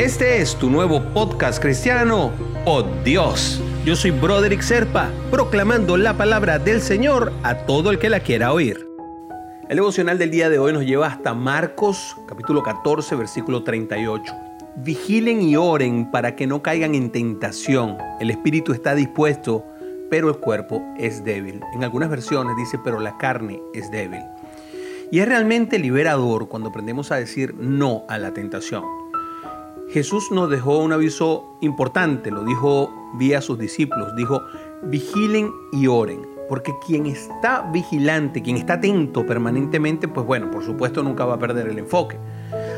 Este es tu nuevo podcast cristiano, Oh Dios. Yo soy Broderick Serpa, proclamando la palabra del Señor a todo el que la quiera oír. El devocional del día de hoy nos lleva hasta Marcos capítulo 14 versículo 38. Vigilen y oren para que no caigan en tentación. El espíritu está dispuesto, pero el cuerpo es débil. En algunas versiones dice, pero la carne es débil. Y es realmente liberador cuando aprendemos a decir no a la tentación. Jesús nos dejó un aviso importante, lo dijo vía sus discípulos, dijo, vigilen y oren, porque quien está vigilante, quien está atento permanentemente, pues bueno, por supuesto nunca va a perder el enfoque.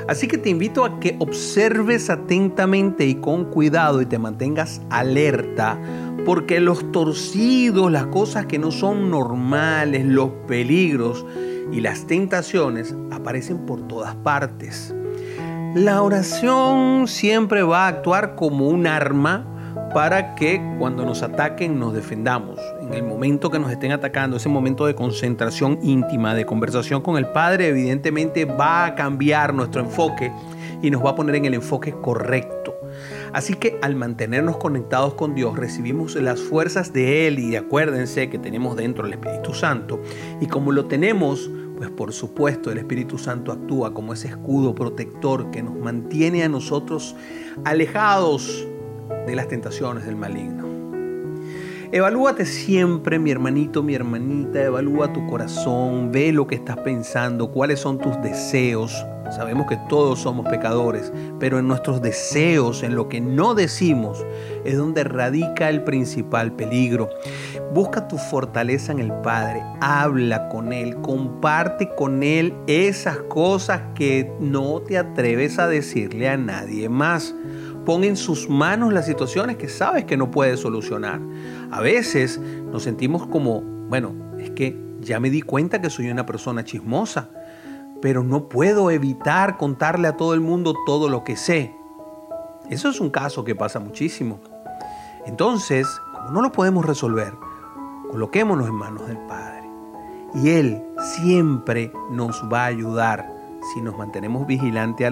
Así que te invito a que observes atentamente y con cuidado y te mantengas alerta, porque los torcidos, las cosas que no son normales, los peligros y las tentaciones aparecen por todas partes. La oración siempre va a actuar como un arma para que cuando nos ataquen nos defendamos. En el momento que nos estén atacando, ese momento de concentración íntima, de conversación con el Padre, evidentemente va a cambiar nuestro enfoque y nos va a poner en el enfoque correcto. Así que al mantenernos conectados con Dios recibimos las fuerzas de Él y acuérdense que tenemos dentro el Espíritu Santo y como lo tenemos, pues por supuesto el Espíritu Santo actúa como ese escudo protector que nos mantiene a nosotros alejados de las tentaciones del maligno. Evalúate siempre, mi hermanito, mi hermanita, evalúa tu corazón, ve lo que estás pensando, cuáles son tus deseos, Sabemos que todos somos pecadores, pero en nuestros deseos, en lo que no decimos, es donde radica el principal peligro. Busca tu fortaleza en el Padre, habla con Él, comparte con Él esas cosas que no te atreves a decirle a nadie más. Pon en sus manos las situaciones que sabes que no puedes solucionar. A veces nos sentimos como, bueno, es que ya me di cuenta que soy una persona chismosa pero no puedo evitar contarle a todo el mundo todo lo que sé. Eso es un caso que pasa muchísimo. Entonces, como no lo podemos resolver, coloquémonos en manos del Padre. Y Él siempre nos va a ayudar si nos mantenemos vigilantes a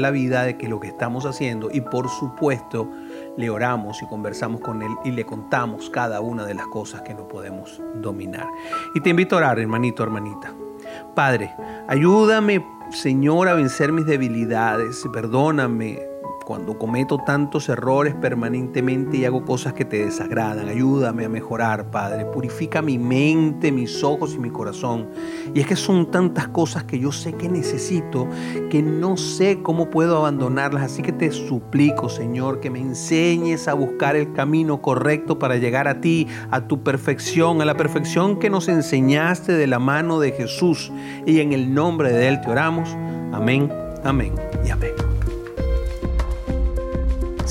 la, vida de que lo que estamos haciendo y por supuesto le oramos y conversamos con Él y le contamos cada una de las cosas que no podemos dominar. Y te invito a orar, hermanito, hermanita. Padre, ayúdame, Señor, a vencer mis debilidades. Perdóname cuando cometo tantos errores permanentemente y hago cosas que te desagradan. Ayúdame a mejorar, Padre. Purifica mi mente, mis ojos y mi corazón. Y es que son tantas cosas que yo sé que necesito, que no sé cómo puedo abandonarlas. Así que te suplico, Señor, que me enseñes a buscar el camino correcto para llegar a ti, a tu perfección, a la perfección que nos enseñaste de la mano de Jesús. Y en el nombre de Él te oramos. Amén, amén y amén.